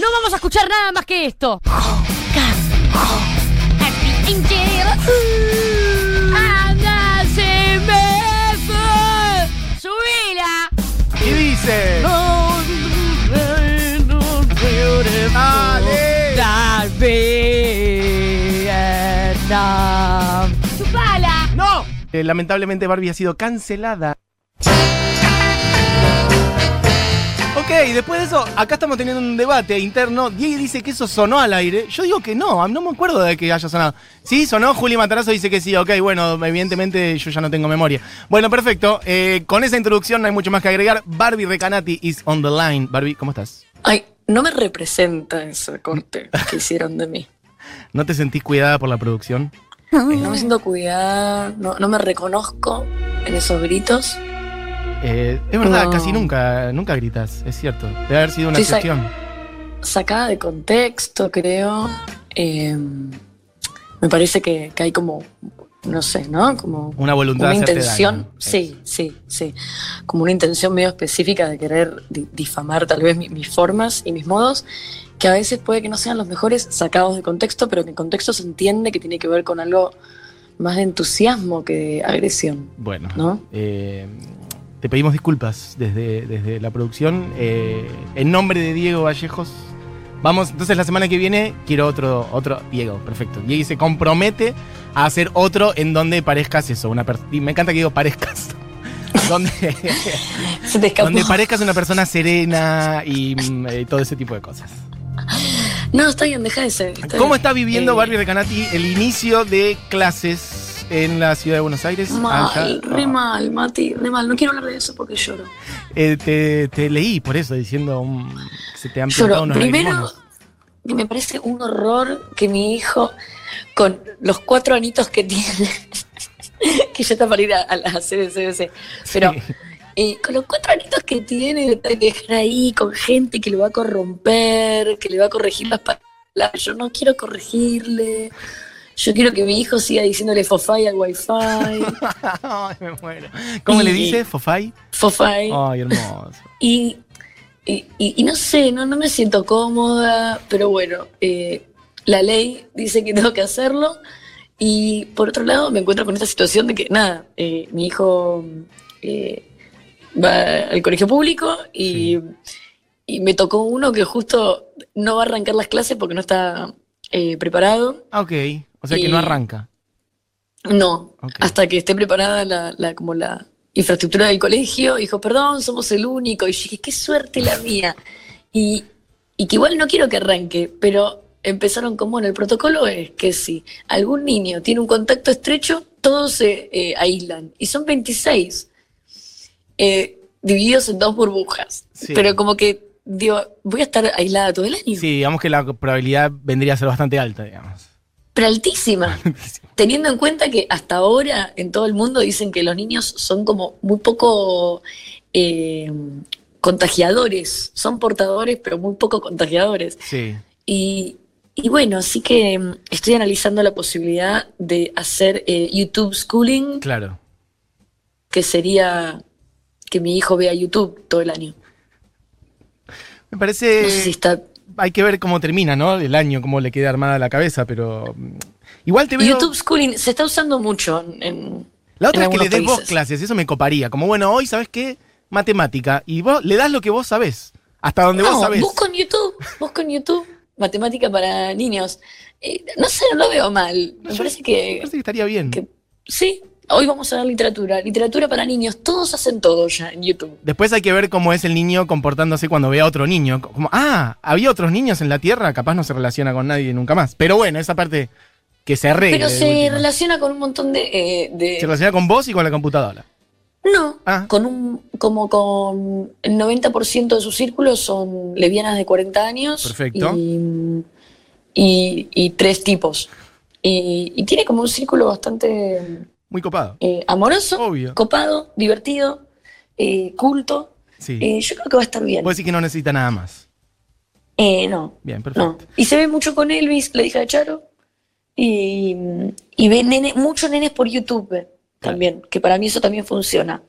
No vamos a escuchar nada más que esto. ¡Subila! ¿Qué dice? ¡Dale! ¡Chupala! ¡No! Eh, lamentablemente Barbie ha sido cancelada. Ok, después de eso, acá estamos teniendo un debate interno. Diego dice que eso sonó al aire. Yo digo que no, no me acuerdo de que haya sonado. Sí, sonó. Juli Matarazo dice que sí. Ok, bueno, evidentemente yo ya no tengo memoria. Bueno, perfecto. Eh, con esa introducción no hay mucho más que agregar. Barbie Recanati is on the line. Barbie, ¿cómo estás? Ay, no me representa ese corte que hicieron de mí. ¿No te sentís cuidada por la producción? No me siento cuidada, no, no me reconozco en esos gritos. Eh, es verdad, No. casi nunca, nunca gritas, es cierto. Debe haber sido una Sí, excepción. Sacada de contexto, creo. Eh, me parece que, que hay como, no sé, ¿no? Como Una voluntad una intención. daño. Sí, sí, sí. Como una intención medio específica de querer di- difamar tal vez mi- mis formas y mis modos, que a veces puede que no sean los mejores sacados de contexto, pero que en contexto se entiende que tiene que ver con algo más de entusiasmo que de agresión. Bueno, ¿No? eh, te pedimos disculpas desde, desde la producción. Eh, en nombre de Diego Vallejos, vamos, entonces la semana que viene quiero otro, otro Diego, perfecto. Diego se compromete a hacer otro en donde parezcas eso, una y me encanta que digo parezcas. donde, Se te donde parezcas una persona serena y mm, eh, todo ese tipo de cosas. No, está bien, deja de ser. está ¿Cómo bien. está viviendo Eh, Barbie Recanati el inicio de clases en la ciudad de Buenos Aires? Mal, re mal, Mati, re mal. No quiero hablar de eso porque lloro. Eh, te, te leí por eso, diciendo um, que se te han Lloro. unos Primero, lagrimones. que me parece un horror que mi hijo, con los cuatro anitos que tiene, que ya está para ir a, a la CDCBC, pero Sí. eh, con los cuatro anitos que tiene, de dejar ahí con gente que lo va a corromper, que le va a corregir las palabras. Yo no quiero corregirle. Yo quiero que mi hijo siga diciéndole fofai al wifi. Ay, me muero. ¿Cómo le Y- dice? ¿Fofai? Fofai. Ay, hermoso. Y, y, y- y no sé, no, no me siento cómoda, pero bueno, eh, la ley dice que tengo que hacerlo. Y por otro lado, me encuentro con esta situación de que, nada, eh, mi hijo eh, va al colegio público y, y me tocó uno que justo no va a arrancar las clases porque no está eh, preparado. Ah, ok. O sea que no arranca. No, hasta que esté preparada la, la- como la infraestructura del colegio, dijo, perdón, somos el único. Y yo dije, qué suerte la mía. Y, y que igual no quiero que arranque, pero empezaron como, bueno, el protocolo es que si algún niño tiene un contacto estrecho, todos se eh, aíslan. Y son 26, eh, divididos en dos burbujas. Sí. Pero como que, digo, voy a estar aislada todo el año. Sí, digamos que la probabilidad vendría a ser bastante alta, digamos. Pero altísima. Teniendo en cuenta que hasta ahora en todo el mundo dicen que los niños son como muy poco eh, contagiadores, son portadores pero muy poco contagiadores. Sí. Y, y bueno, así que mm, estoy analizando la posibilidad de hacer eh, YouTube Schooling, Claro. que sería que mi hijo vea YouTube todo el año. Me parece. No sé si está... Hay que ver cómo termina, ¿no? El año, cómo le queda armada la cabeza, pero. mm, Igual te veo. YouTube Schooling se está usando mucho en... La otra en es que le des vos clases, eso me coparía. Como, bueno, hoy, ¿sabes qué? Matemática. Y vos le das lo que vos sabés. Hasta donde vos sabés. busco en YouTube, busco en YouTube matemática para niños. Eh, no sé, no lo veo mal. Me Yo- parece Me que, parece que estaría bien. que sí. Hoy vamos a ver literatura, literatura para niños. Todos hacen todo ya en YouTube. Después hay que ver cómo es el niño comportándose cuando ve a otro niño. Como, ah, había otros niños en la Tierra, capaz no se relaciona con nadie nunca más. Pero bueno, esa parte que se arregle. Pero se última. relaciona con un montón de, eh, de- Se relaciona con vos y con la computadora. no, Ah. con un como con el 90% de sus círculos son lesbianas de 40 años. Perfecto. Y, y- y tres tipos. Y, y tiene como un círculo bastante Muy copado. eh, amoroso, Obvio. copado, divertido, eh, culto. Sí. Eh, yo creo que va a estar bien. Vos decís que no necesita nada más. Eh, no, Bien, no. perfecto. Y se ve mucho con Elvis, la hija de Charo. Y, y ve nene, muchos nenes por YouTube también, que para mí eso también funciona.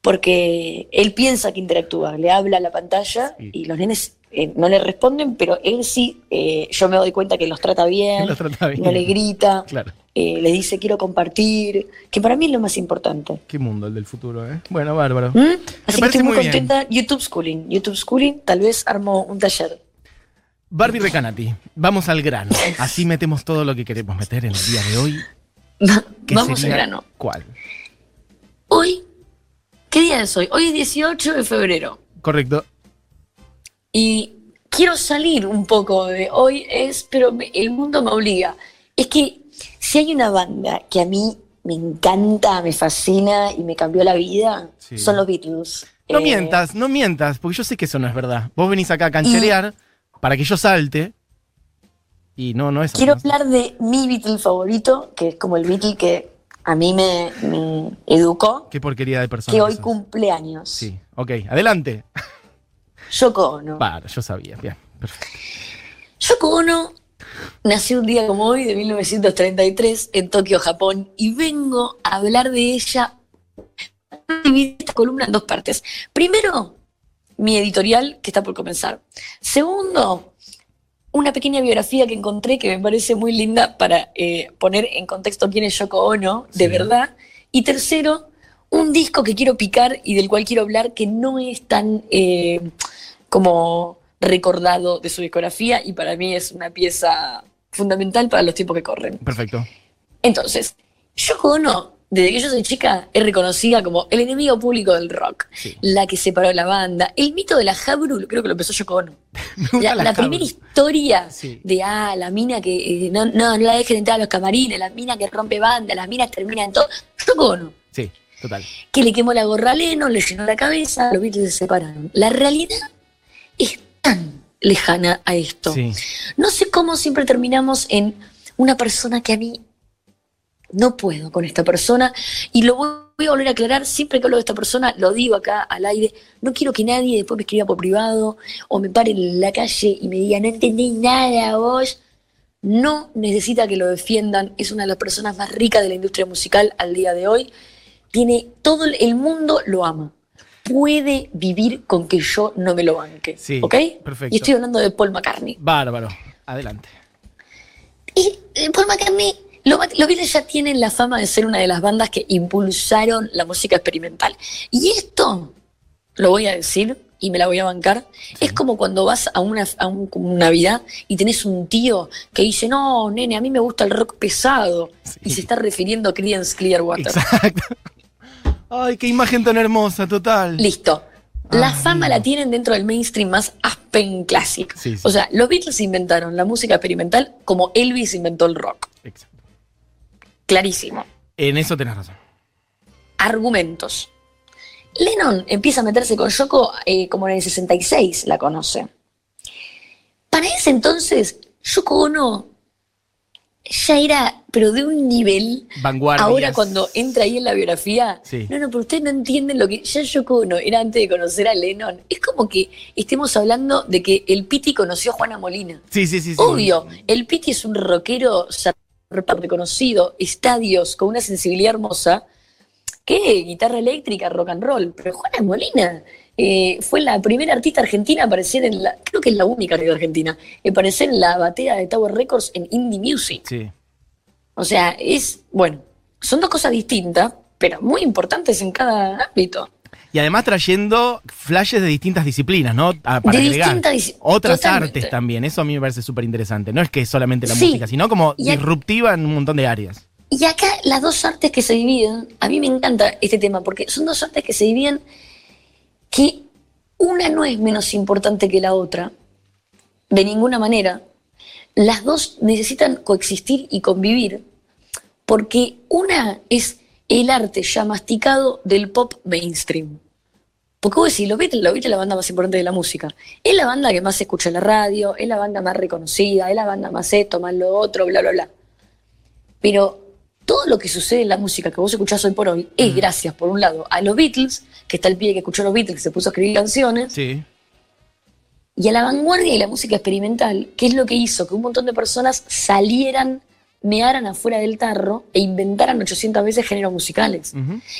Porque él piensa que interactúa, le habla a la pantalla Sí. y los nenes eh, no le responden, pero él sí, eh, yo me doy cuenta que los trata bien, Los trata bien. no le grita, Claro. Eh, le dice quiero compartir, que para mí es lo más importante. Qué mundo el del futuro, ¿eh? Bueno, bárbaro. ¿Mm? Así que estoy muy, muy bien. contenta. YouTube Schooling, YouTube Schooling, tal vez armo un taller. Barbie Recanati, vamos al grano. Así metemos todo lo que queremos meter en el día de hoy. Vamos al grano. ¿Cuál? Hoy, ¿qué día es hoy? Hoy es 18 de febrero. Correcto. Y quiero salir un poco de hoy es, pero el mundo me obliga. Es que si hay una banda que a mí me encanta, me fascina y me cambió la vida, Sí. son los Beatles. No Eh, mientas, no mientas, porque yo sé que eso no es verdad. Vos venís acá a cancherear para que yo salte. Y no, no es así, Quiero hablar de mi Beatle favorito, que es como el Beatle que a mí me, me educó, Qué porquería de persona. que hoy cumple años. Sí, ok, adelante. Yoko Ono. Para, yo sabía, bien, perfecto. Yoko Ono nació un día como hoy, de 1933, en Tokio, Japón, y vengo a hablar de ella. Dividí esta columna en dos partes. Primero, mi editorial, que está por comenzar. Segundo, una pequeña biografía que encontré que me parece muy linda para eh, poner en contexto quién es Yoko Ono, de Sí. verdad. Y tercero, un disco que quiero picar y del cual quiero hablar que no es tan eh, como recordado de su discografía y para mí es una pieza fundamental para los tiempos que corren. Perfecto. Entonces, Yoko Ono, desde que yo soy chica, es reconocida como el enemigo público del rock, Sí. la que separó la banda. El mito de la Jabru, creo que lo empezó Yoko Ono. La, la la cabra. primera historia Sí. de, ah, la mina que eh, no, no, no la dejen entrar a los camarines, la mina que rompe banda, las minas terminan todo. Yoko Ono, Sí, total. que le quemó la gorra a Lennon, le llenó la cabeza, los Beatles se separaron. La realidad es tan lejana a esto. Sí. No sé cómo siempre terminamos en una persona que a mí no puedo con esta persona y lo voy a volver a aclarar siempre que hablo de esta persona, lo digo acá al aire, no quiero que nadie después me escriba por privado o me pare en la calle y me diga, no entendí nada vos. No necesita que lo defiendan, es una de las personas más ricas de la industria musical al día de hoy. Tiene todo el- el mundo lo ama. Puede vivir con que yo no me lo banque. Sí, ¿Ok? perfecto. Y estoy hablando de Paul McCartney. Bárbaro. Adelante. Y eh, Paul McCartney, lo- los Beatles ya tienen la fama de ser una de las bandas que impulsaron la música experimental. Y esto, lo voy a decir y me la voy a bancar, es como cuando vas a una, a un- como una Navidad y tenés un tío que dice, no, nene, a mí me gusta el rock pesado. Sí. Y se está refiriendo a Creedence Clearwater. Exacto. Ay, qué imagen tan hermosa, total. Listo. La Ah, fama la tienen dentro del mainstream más Aspen. Sí, sí. O sea, los Beatles inventaron la música experimental como Elvis inventó el rock. Exacto. Clarísimo. En eso tenés razón. argumentos. Lennon empieza a meterse con Yoko eh, como en el 66, la conoce. Para ese entonces, Yoko Ono ya era, pero de un nivel. Vanguardias. Ahora cuando entra ahí en la biografía, Sí. no, no, pero ustedes no entienden lo que ya Yoko Ono era antes de conocer a Lennon. Es como que estemos hablando de que el Piti conoció a Juana Molina. Sí, sí, sí. sí. Obvio, el Piti es un rockero reconocido, estadios, con una sensibilidad hermosa. ¿Qué? Guitarra eléctrica, rock and roll. Pero Juana Molina eh, fue la primera artista argentina a aparecer en la, creo que es la única artista argentina, en aparecer en la batea de Tower Records en Indie Music. Sí. O sea, es, bueno, son dos cosas distintas, pero muy importantes en cada ámbito. Y además trayendo flashes de distintas disciplinas, ¿no? A- para De agregar. Otras totalmente. artes también. Eso a mí me parece súper interesante. No es que es solamente la Sí. música, sino como Y a- disruptiva en un montón de áreas. Y acá las dos artes que se dividen, a mí me encanta este tema, porque son dos artes que se dividen que una no es menos importante que la otra, de ninguna manera. Las dos necesitan coexistir y convivir, porque una es el arte ya masticado del pop mainstream. Porque vos decís, los Beatles, los Beatles es la banda más importante de la música. Es la banda que más se escucha en la radio, es la banda más reconocida, es la banda más esto, más lo otro, bla, bla, bla. Pero todo lo que sucede en la música que vos escuchás hoy por hoy es gracias, por un lado, a los Beatles, que está el pibe que escuchó a los Beatles, que se puso a escribir canciones, Sí. y a la vanguardia de la música experimental, que es lo que hizo que un montón de personas salieran, mearan afuera del tarro e inventaran 800 veces géneros musicales.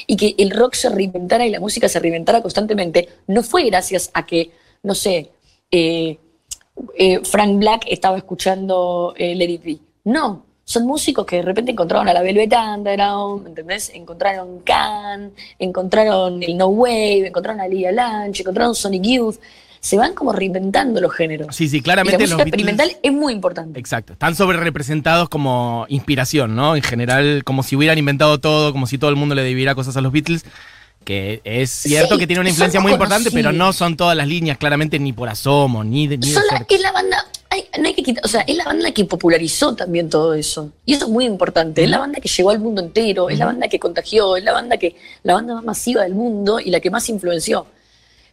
Y que el rock se reinventara y la música se reinventara constantemente, no fue gracias a que, no sé, eh, eh, Frank Black estaba escuchando eh, Let It Be. No, son músicos que de repente encontraron a la Velvet Underground, ¿entendés? Encontraron Can, encontraron el No Wave, encontraron a Lia Lunch, encontraron Sonic Youth. Se van como reinventando los géneros. Sí, sí, Y la claramente música los Beatles- experimental es muy importante. Exacto. Están sobre representados como inspiración, ¿no? En general, como si hubieran inventado todo, como si todo el mundo le debiera cosas a los Beatles. Que es cierto Sí, que tiene una influencia muy importante, pero no son todas las líneas, claramente, ni por asomo, ni de, ni de la- es la banda, ay, no hay que quitar, o sea, es la banda que popularizó también todo eso. Y eso es muy importante. Es la banda que llegó al mundo entero, es la banda que contagió, es la banda que, la banda más masiva del mundo y la que más influenció.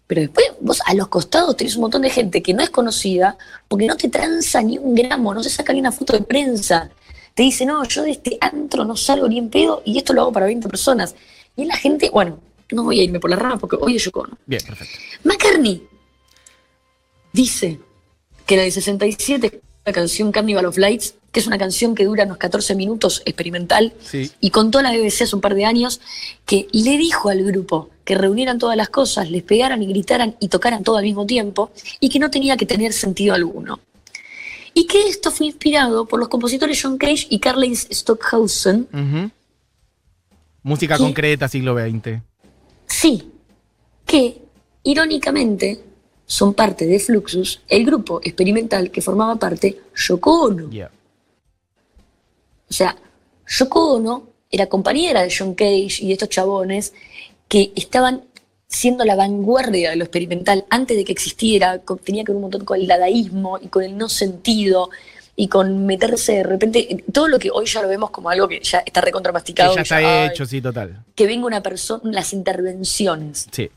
Pero después vos a los costados tenés un montón de gente que no es conocida porque no te tranza ni un gramo, no se saca ni una foto de prensa. Te dice, no, yo de este antro no salgo ni en pedo y esto lo hago para 20 personas. Y es la gente, bueno, no voy a irme por la rama porque hoy es Yoko Ono. Bien, perfecto. McCartney dice que la de 67, la canción Carnival of Lights, que es una canción que dura unos 14 minutos, experimental, Sí. y contó a la BBC hace un par de años que le dijo al grupo que reunieran todas las cosas, les pegaran y gritaran y tocaran todo al mismo tiempo, y que no tenía que tener sentido alguno. Y que esto fue inspirado por los compositores John Cage y Carles Stockhausen. Música concreta, siglo XX. Sí, que irónicamente son parte de Fluxus, el grupo experimental que formaba parte Yoko Ono. Yeah. O sea, Yoko Ono era compañera de John Cage y de estos chabones que estaban siendo la vanguardia de lo experimental antes de que existiera, con- tenía que ver un montón con el dadaísmo y con el no sentido y con meterse de repente, en todo lo que hoy ya lo vemos como algo que ya está Que recontramasticado. ya que está ay, hecho, sí, total. que venga una persona, las intervenciones Sí.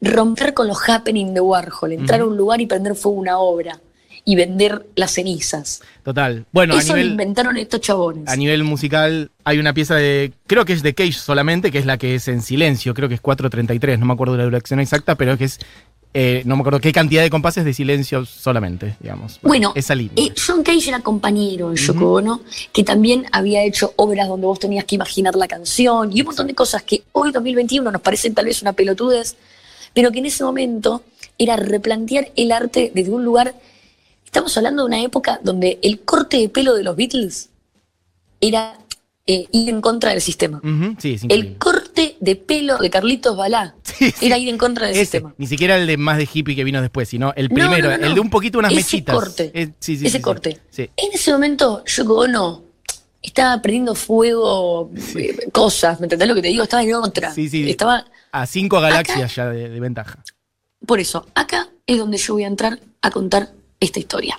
romper con los happening de Warhol, entrar a un lugar y prender fuego a una obra y vender las cenizas. Total. Bueno, a Eso lo inventaron estos chabones. a nivel musical hay una pieza de, creo que es de Cage solamente, que es la que es en silencio, creo que es 4.33, no me acuerdo de la duración exacta, pero que es, eh, no me acuerdo qué cantidad de compases de silencio solamente, digamos. Bueno, esa línea. eh, John Cage era compañero en Yoko Ono, que también había hecho obras donde vos tenías que imaginar la canción y un montón de cosas que hoy, 2021, nos parecen tal vez una pelotudez, pero que en ese momento era replantear el arte desde un lugar. Estamos hablando de una época donde el corte de pelo de los Beatles era eh, ir en contra del sistema. Ujú, sí, es increíble. Corte de pelo de Carlitos Balá Sí, sí. era ir en contra del Ese, sistema. ni siquiera el de más de hippie que vino después, sino el No, primero, no, no, no. el de un poquito unas Ese mechitas. corte. Eh, sí, ese corte. En ese momento, Yoko Ono estaba prendiendo fuego eh, cosas, ¿me entendés lo que te digo? Estaba en otra. Estaba. A cinco galaxias ya de, de ventaja. Por eso, acá es donde yo voy a entrar a contar esta historia.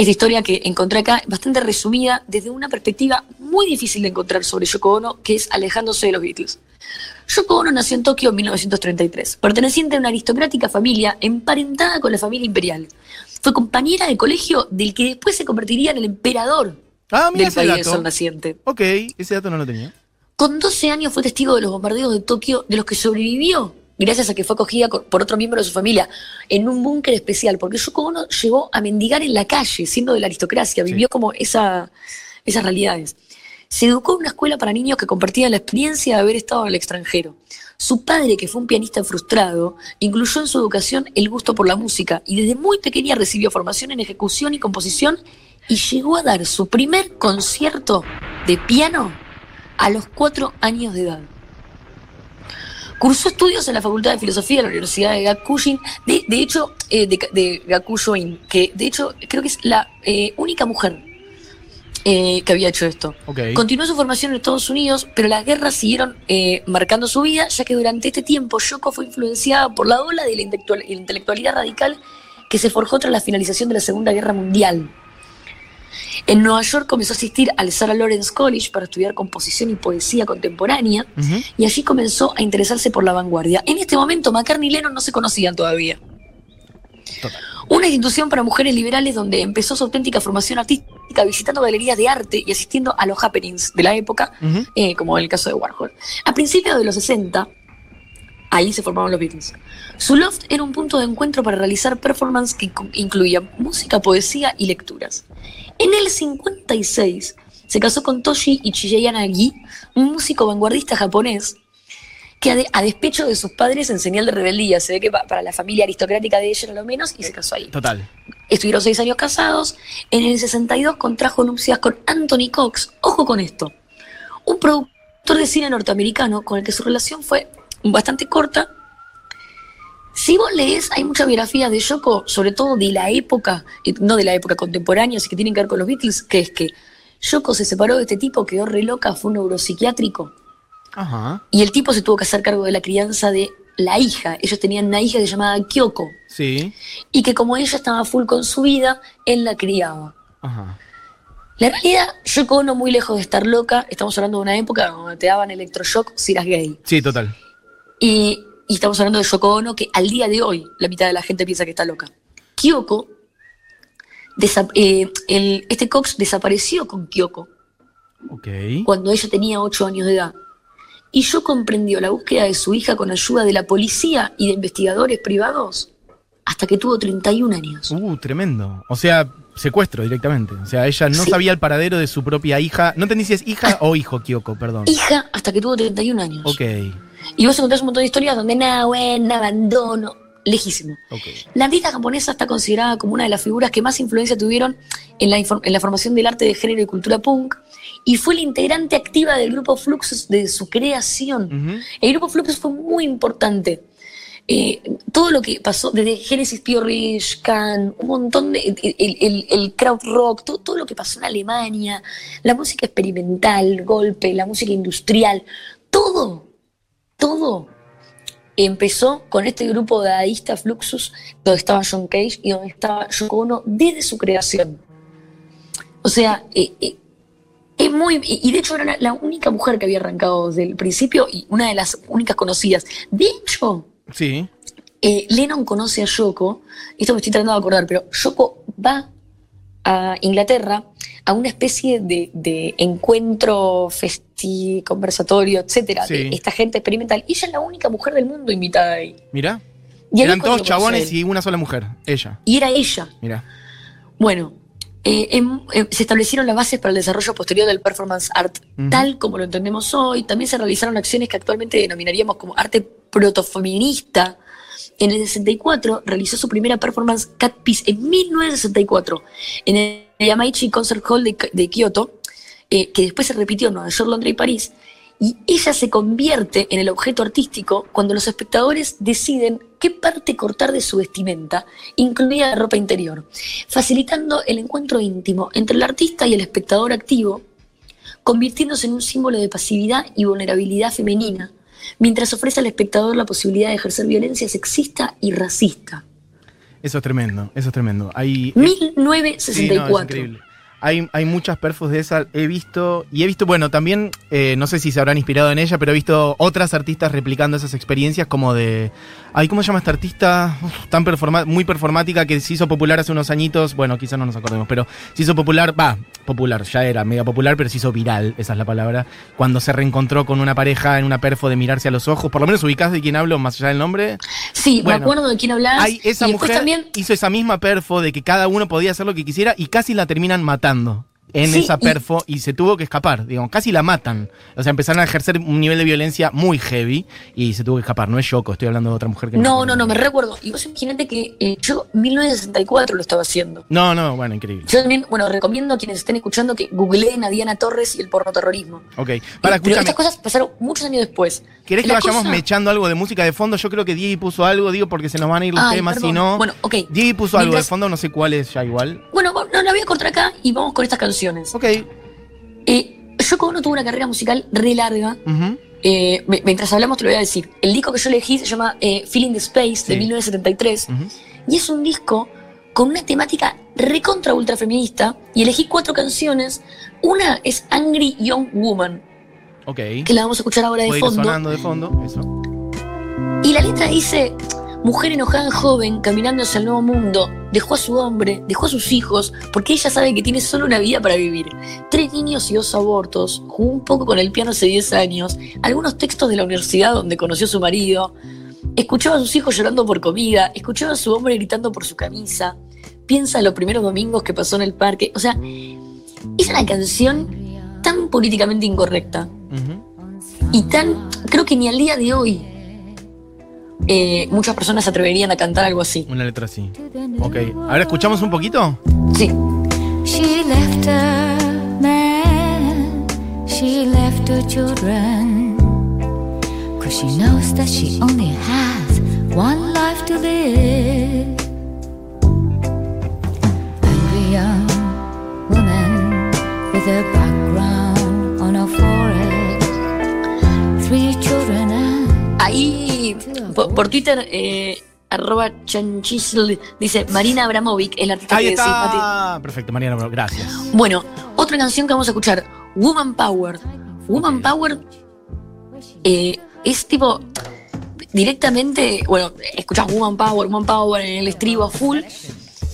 Esta historia que encontré acá, bastante resumida, desde una perspectiva muy difícil de encontrar sobre Yoko Ono, que es alejándose de los Beatles. Yoko Ono nació en Tokio en 1933, perteneciente a una aristocrática familia emparentada con la familia imperial. Fue compañera de colegio del que después se convertiría en el emperador Ah, mira del ese país dato. sol naciente. Ok, ese dato no lo tenía. Con 12 años fue testigo de los bombardeos de Tokio, de los que sobrevivió gracias a que fue acogida co- por otro miembro de su familia en un búnker especial, porque Yoko Ono llegó a mendigar en la calle, siendo de la aristocracia, vivió como esa, esas realidades. Se educó en una escuela para niños que compartía la experiencia de haber estado en el extranjero. Su padre, que fue un pianista frustrado, incluyó en su educación el gusto por la música y desde muy pequeña recibió formación en ejecución y composición y llegó a dar su primer concierto de piano a los cuatro años de edad. Cursó estudios en la Facultad de Filosofía de la Universidad de Gakushин, de, de hecho, eh, de, de Gakushoin, que de hecho creo que es la eh, única mujer eh, que había hecho esto. Continuó su formación en Estados Unidos, pero las guerras siguieron eh, marcando su vida, ya que durante este tiempo Yoko fue influenciada por la ola de la intelectual- intelectualidad radical que se forjó tras la finalización de la Segunda Guerra Mundial. En Nueva York comenzó a asistir al Sarah Lawrence College para estudiar composición y poesía contemporánea y allí comenzó a interesarse por la vanguardia. En este momento McCartney y Lennon no se conocían todavía. Total. Una institución para mujeres liberales donde empezó su auténtica formación artística visitando galerías de arte y asistiendo a los happenings de la época, eh, como en el caso de Warhol. A principios de los 60, ahí se formaron los Beatles. Su loft era un punto de encuentro para realizar performance que incluía música, poesía y lecturas. En el 56 se casó con Toshi Ichiyama Nagi, un músico vanguardista japonés que a, de- a despecho de sus padres en señal de rebeldía. Se ve que pa- para la familia aristocrática de ella era lo menos y se casó ahí. Total. Estuvieron seis años casados. En el 62 contrajo nupcias con Anthony Cox. Ojo con esto. Un productor de cine norteamericano con el que su relación fue bastante corta. Si vos lees, hay muchas biografías de Yoko, sobre todo de la época, no de la época contemporánea, así que tienen que ver con los Beatles, que es que Yoko se separó de este tipo, quedó re loca, fue un neuropsiquiátrico. Ajá. Y el tipo se tuvo que hacer cargo de la crianza de la hija. Ellos tenían una hija que se llamaba Kyoko. Sí. Y que como ella estaba full con su vida, él la criaba. Ajá. La realidad, Yoko Ono, muy lejos de estar loca, estamos hablando de una época donde te daban electroshock si eras gay. Sí, total. Y, y estamos hablando de Yoko Ono, que al día de hoy la mitad de la gente piensa que está loca. Kyoko, eh, el- este Cox desapareció con Kyoko Ok. cuando ella tenía 8 años de edad. Y yo comprendió la búsqueda de su hija con ayuda de la policía y de investigadores privados hasta que tuvo 31 años. Uh, tremendo. O sea, secuestro directamente. O sea, ella no Sí. sabía el paradero de su propia hija. No entendí si es hija o hijo, Kyoko, perdón. Hija hasta que tuvo 31 años. Ok. Y vos encontrás un montón de historias donde nada, bueno, abandono, lejísimo. La artista japonesa está considerada como una de las figuras que más influencia tuvieron en la, en la formación del arte de género y cultura punk y fue la integrante activa del grupo Fluxus de su creación. El grupo Fluxus fue muy importante. Eh, todo lo que pasó, desde Genesis Pio Rich, Can, un montón de. el, el, el crowd rock, todo, todo lo que pasó en Alemania, la música experimental, golpe, la música industrial, todo, todo empezó con este grupo dadaísta Fluxus, donde estaba John Cage y donde estaba Yoko Ono desde su creación. O sea, eh, eh, es muy. Y de hecho era la, la única mujer que había arrancado desde el principio y una de las únicas conocidas. De hecho, Sí. eh, Lennon conoce a Yoko, esto me estoy tratando de acordar, pero Yoko va a Inglaterra a una especie de, de encuentro, festi, conversatorio, etcétera, Sí. de esta gente experimental. Y ella es la única mujer del mundo invitada ahí. Y ahí Eran todos chabones y una sola mujer. Ella. Y era ella. Mira. Bueno, eh, em, se establecieron las bases para el desarrollo posterior del performance art, tal como lo entendemos hoy. También se realizaron acciones que actualmente denominaríamos como arte protofeminista. En el 64 realizó su primera performance Cat Piece en 1964 en el Yamaichi Concert Hall de, de Kioto, eh, que después se repitió en Nueva York, Londres y París. Y ella se convierte en el objeto artístico cuando los espectadores deciden qué parte cortar de su vestimenta, incluida la ropa interior, facilitando el encuentro íntimo entre el artista y el espectador activo, convirtiéndose en un símbolo de pasividad y vulnerabilidad femenina, mientras ofrece al espectador la posibilidad de ejercer violencia sexista y racista. Eso es tremendo. Eso es tremendo. Hay. Sí, 1964. no, es increíble. Hay, hay muchas perfos de esa, he visto, y he visto, bueno, también, eh, no sé si se habrán inspirado en ella, pero he visto otras artistas replicando esas experiencias como de, ay, ¿cómo se llama esta artista? Uf, tan performa- muy performática que se hizo popular hace unos añitos, bueno, quizás no nos acordemos, pero se hizo popular, va, popular, ya era mega popular, pero se hizo viral, esa es la palabra, cuando se reencontró con una pareja en una perfo de mirarse a los ojos, por lo menos ubicás de quién hablo, más allá del nombre. Sí, Bueno, me acuerdo de quién hablabas. Hay esa y mujer también hizo esa misma perfo de que cada uno podía hacer lo que quisiera y casi la terminan matando en Sí, esa perfo y, se tuvo que escapar, digamos, casi la matan. O sea, empezaron a ejercer un nivel de violencia muy heavy y se tuvo que escapar. No es Yoko, estoy hablando de otra mujer que No, acuerdo. no, no, me recuerdo. Y vos imaginate que eh, yo 1964 lo estaba haciendo. No, no, bueno, increíble. Yo también, bueno, recomiendo a quienes estén escuchando que googleen a Diana Torres y el pornoterrorismo. Ok, para Eh, Pero estas cosas pasaron muchos años después. ¿Querés que La vayamos cosa- mechando algo de música de fondo? Yo creo que Diego puso algo, digo, porque se nos van a ir los Ay, temas, si no. Bueno, ok. Diego puso algo de fondo, no sé cuál es ya igual. Bueno, no, la voy a cortar acá y vamos con estas canciones. Ok. Eh, Yoko Ono tuvo una carrera musical re larga. Eh, mientras hablamos te lo voy a decir. El disco que yo elegí se llama eh, Feeling the Space Sí. de 1973 Ujú. y es un disco con una temática recontra ultra feminista y elegí cuatro canciones. Una es Angry Young Woman, Ok. que la vamos a escuchar ahora de Puede ir fondo. sonando de fondo, eso. Y la letra dice, mujer enojada joven, caminando hacia el nuevo mundo, dejó a su hombre, dejó a sus hijos, porque ella sabe que tiene solo una vida para vivir. Tres niños y dos abortos, jugó un poco con el piano hace 10 años, algunos textos de la universidad donde conoció a su marido, escuchaba a sus hijos llorando por comida, escuchaba a su hombre gritando por su camisa, piensa en los primeros domingos que pasó en el parque, o sea, es una canción tan políticamente incorrecta, Ujú. Y tan, creo que ni al día de hoy eh, muchas personas se atreverían a cantar algo así. Una letra así. Ok. Ahora escuchamos un poquito. Sí. She left her man, she left her children. Cause she knows that she only has one life to live. Angry young woman with a Ahí, por, por Twitter, eh, arroba chanchisl, dice Marina Abramovic, el artista Ahí que decís, Mati. está. Perfecto, Mariana, gracias. Bueno, otra canción que vamos a escuchar, Woman Power. Woman Power eh, es tipo directamente, bueno, escuchás Woman Power, Woman Power en el estribo a full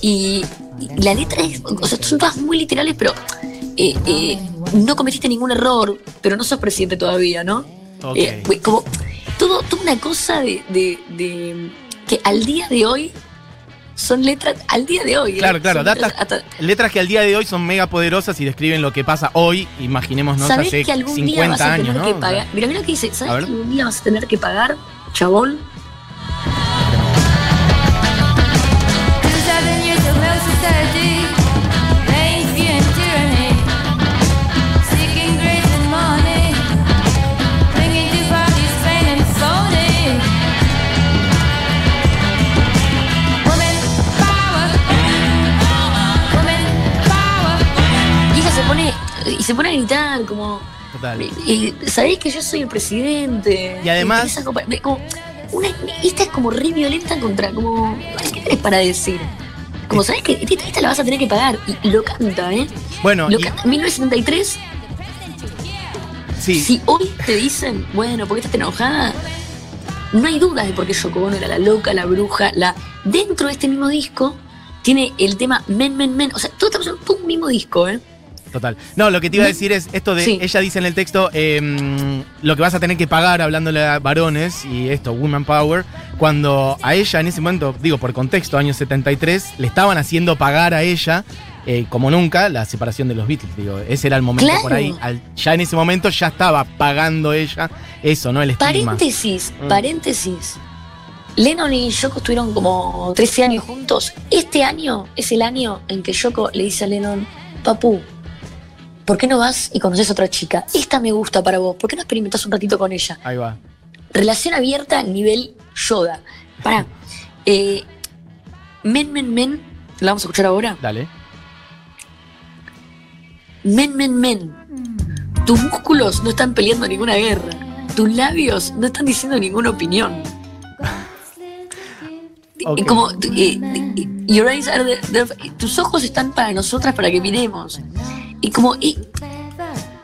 y, y la letra es, o sea, son todas muy literales, pero eh, eh, no cometiste ningún error, pero no sos presidente todavía, ¿no? Ok. Güey, como todo, toda una cosa de, de- de- que al día de hoy son letras, al día de hoy. ¿eh? Claro, claro, datas, letras letras que al día de hoy son mega poderosas y describen lo que pasa hoy, imaginémonos ¿Sabés hace que algún 50 día vas a años, ¿no? que pagar? Mira, mira lo que dice. ¿Sabes que algún día vas a tener que pagar, chabón? Se pone a gritar como, Total. eh, ¿sabéis que yo soy el presidente? Y además- como- una- esta es como re violenta contra, como, ¿qué tenés para decir? Como, ¿sabés que esta, esta la vas a tener que pagar? Y lo canta, ¿eh? Bueno, Lo y- canta en 1973 sí, Si hoy te dicen, bueno, ¿por qué estás enojada? No hay dudas de por qué Yoko Ono era la loca, la bruja, la. Dentro de este mismo disco tiene el tema Men, Men, Men. O sea, todo estamos en un mismo disco, ¿eh? Total. No, lo que te iba a decir es esto de, Sí. ella dice en el texto, eh, lo que vas a tener que pagar hablándole a varones y esto, Woman Power, cuando a ella en ese momento, digo por contexto, años 73, le estaban haciendo pagar a ella, eh, como nunca, la separación de los Beatles. Digo, ese era el momento Claro. por ahí. Al- ya en ese momento ya estaba pagando ella eso, ¿no? El estigma. Paréntesis, Mm. paréntesis. Lennon y Yoko estuvieron como 13 años juntos. Este año es el año en que Yoko le dice a Lennon, Papu, ¿por qué no vas y conoces a otra chica? Esta me gusta para vos, ¿por qué no experimentás un ratito con ella? Ahí va. Relación abierta nivel Yoda. Pará. Eh, men, men, men. La vamos a escuchar ahora. Dale. Men, men, men. Tus músculos no están peleando ninguna guerra. Tus labios no están diciendo ninguna opinión. Ok. Y Como, eh, eh, your eyes are the- the- tus ojos están para nosotras para que miremos. Y como, y-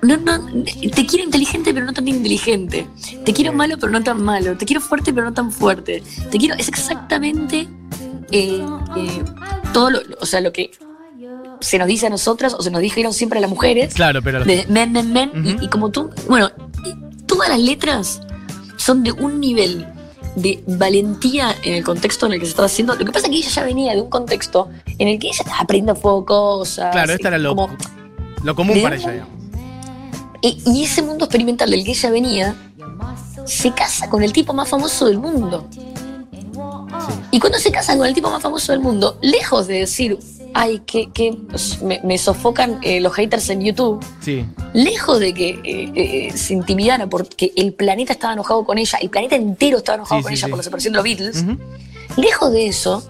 no, no, te quiero inteligente pero no tan inteligente. Te quiero malo pero no tan malo. Te quiero fuerte pero no tan fuerte. Te quiero, es exactamente eh, eh, todo lo, o sea, lo que se nos dice a nosotras o se nos dijeron siempre a las mujeres Claro, pero. de men, men, men, y- como tú, bueno, todas las letras son de un nivel de valentía en el contexto en el que se estaba haciendo. Lo que pasa es que ella ya venía de un contexto en el que ella estaba aprendiendo fuego cosas. Claro, esta era lo, como- lo común para ella. digamos. y, y ese mundo experimental del que ella venía se casa con el tipo más famoso del mundo. Y cuando se casa con el tipo más famoso del mundo, lejos de decir, ay, que, que me, me sofocan eh, los haters en YouTube, Sí. lejos de que eh, eh, se intimidara porque el planeta estaba enojado con ella, el planeta entero estaba enojado Sí, con ella por la separación de los Beatles, lejos de eso,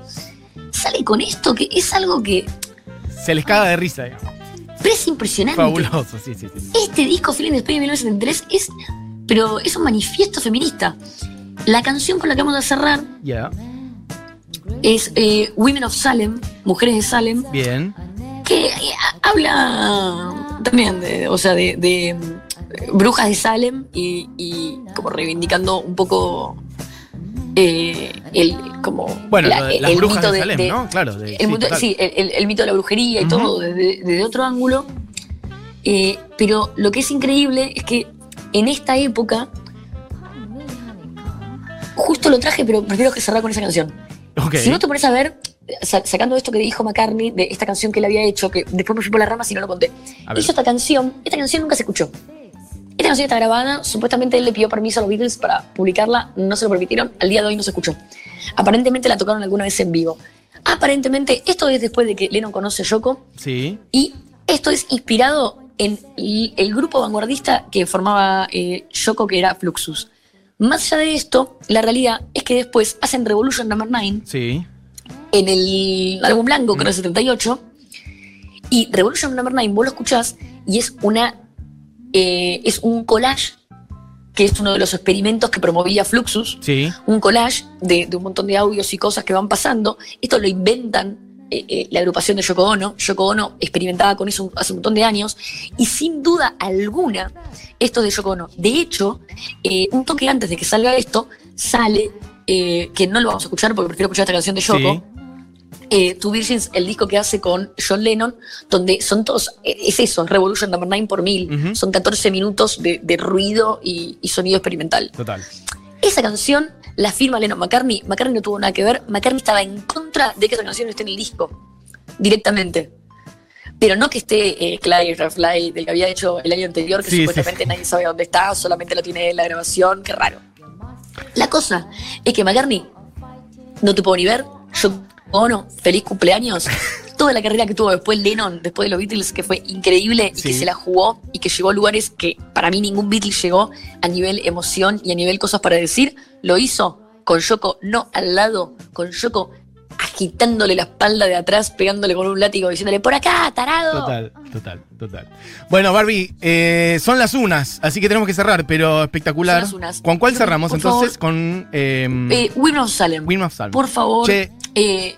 sale con esto que es algo que Se les caga de risa, digamos. Pero es impresionante. Fabuloso, sí, sí, sí. Este disco, Feeling Después de 1973, es, pero es un manifiesto feminista. La canción con la que vamos a cerrar es eh, Women of Salem, Mujeres de Salem, Bien. que eh, ha- habla también de, o sea, de, de, mm, brujas de Salem y, y como reivindicando un poco eh, el como Bueno, la- las el brujas mito de Salem, ¿no? Claro. de- el sí, mito- total. sí, el, el- el mito de la brujería y todo desde, desde otro ángulo. Eh, pero lo que es increíble es que en esta época, justo lo traje, pero prefiero que cerrar con esa canción. Si no te pones a ver, sa- sacando esto que dijo McCartney, de esta canción que él había hecho, que después me fui por las ramas y no lo conté. Hizo esta canción, esta canción nunca se escuchó. Esta canción está grabada, supuestamente él le pidió permiso a los Beatles para publicarla, no se lo permitieron, al día de hoy no se escuchó. Aparentemente la tocaron alguna vez en vivo. Aparentemente, esto es después de que Lennon conoce a Yoko, Sí. y esto es inspirado en el, grupo vanguardista que formaba eh, Yoko, que era Fluxus. Más allá de esto, la realidad es que después hacen Revolution Number 9 Sí. en el álbum blanco, que el 78. Y Revolution Number 9, vos lo escuchás y es una. Eh, es un collage, que es uno de los experimentos que promovía Fluxus. Sí. Un collage de, de un montón de audios y cosas que van pasando. Esto lo inventan eh, eh, la agrupación de Yoko Ono. Yoko Ono experimentaba con eso hace un montón de años. Y sin duda alguna, esto es de Yoko Ono. De hecho, un toque antes de que salga esto, sale. que no lo vamos a escuchar porque prefiero escuchar esta canción de Yoko Sí. Eh, Two Virgins, el disco que hace con John Lennon, donde son todos, eh, es eso, Revolution Number 9 por mil. Ujú. Son 14 minutos de, de ruido y, y sonido experimental. Total. Esa canción la firma Lennon McCartney. McCartney no tuvo nada que ver. McCartney estaba en contra de que esa canción esté en el disco. Directamente. Pero no que esté eh, Clyde del que había hecho el año anterior, que Sí, supuestamente sí. nadie sabe dónde está, solamente lo tiene en la grabación, qué raro. La cosa es que McCartney no te puedo ni ver. Yo, Ono, feliz cumpleaños. Toda la carrera que tuvo después Lennon, después de los Beatles, que fue increíble y Sí. que se la jugó y que llegó a lugares que para mí ningún Beatle llegó a nivel emoción y a nivel cosas para decir, lo hizo con Yoko no al lado, con Yoko agitándole la espalda de atrás, pegándole con un látigo, diciéndole por acá, tarado. Total, total, total. Bueno, Barbie, eh, son las unas, así que tenemos que cerrar, pero espectacular. Son las unas. ¿Con cuál cerramos favor. entonces? Con eh, Eh, Women of Salem. Women of Salem. Por favor, Che. eh,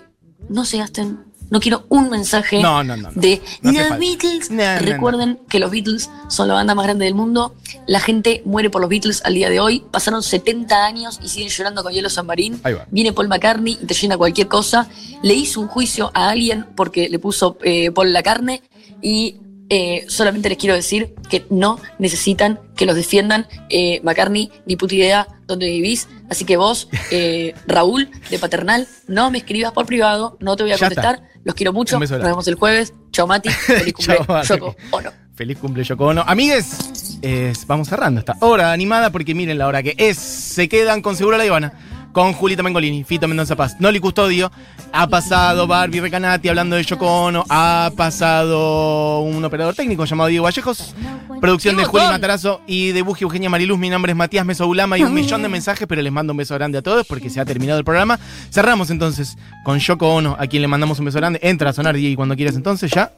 no se gasten. No quiero un mensaje No, no, no, no. de falta. Beatles. No, no, Recuerden que los Beatles son la banda más grande del mundo. La gente muere por los Beatles al día de hoy. Pasaron 70 años y siguen llorando con hielo San Marín. Ahí va. Viene Paul McCartney y te llena cualquier cosa. Le hizo un juicio a alguien porque le puso eh, Paul la carne y eh, solamente les quiero decir que no necesitan que los defiendan eh, McCartney ni puta idea dónde vivís. Así que vos, eh, Raúl, de Paternal, no me escribas por privado, no te voy a contestar. Los quiero mucho. Nos vemos el jueves. Chao, Mati. Feliz cumple. Yoko Ono. Feliz cumple Yoko Ono. Amigues, es- vamos cerrando esta hora animada porque miren la hora que es. Se quedan con Seguro La Ivana. Con Julita Mengolini, Fito Mendoza Paz, Noli Custodio, ha pasado Barbie Recanati hablando de Yoko Ono, ha pasado un operador técnico llamado Diego Vallejos, producción ¡Qué de Juli! Matarazo y de Buji Eugenia Mariluz, mi nombre es Matías Mesoulama y un millón de mensajes, pero les mando un beso grande a todos porque se ha terminado el programa. Cerramos entonces con Yoko Ono, a quien le mandamos un beso grande. Entra a sonar Diego cuando quieras entonces ya.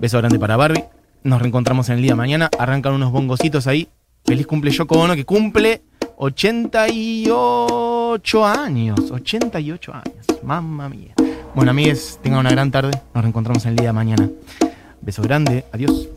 Beso grande para Barbie. Nos reencontramos en el día de mañana. Arrancan unos bongocitos ahí. Feliz cumple Yoko Ono, que cumple 88 años. 88 años. Mamma mía. Bueno, amigues, tengan una gran tarde. Nos reencontramos en el día de mañana. Beso grande. Adiós.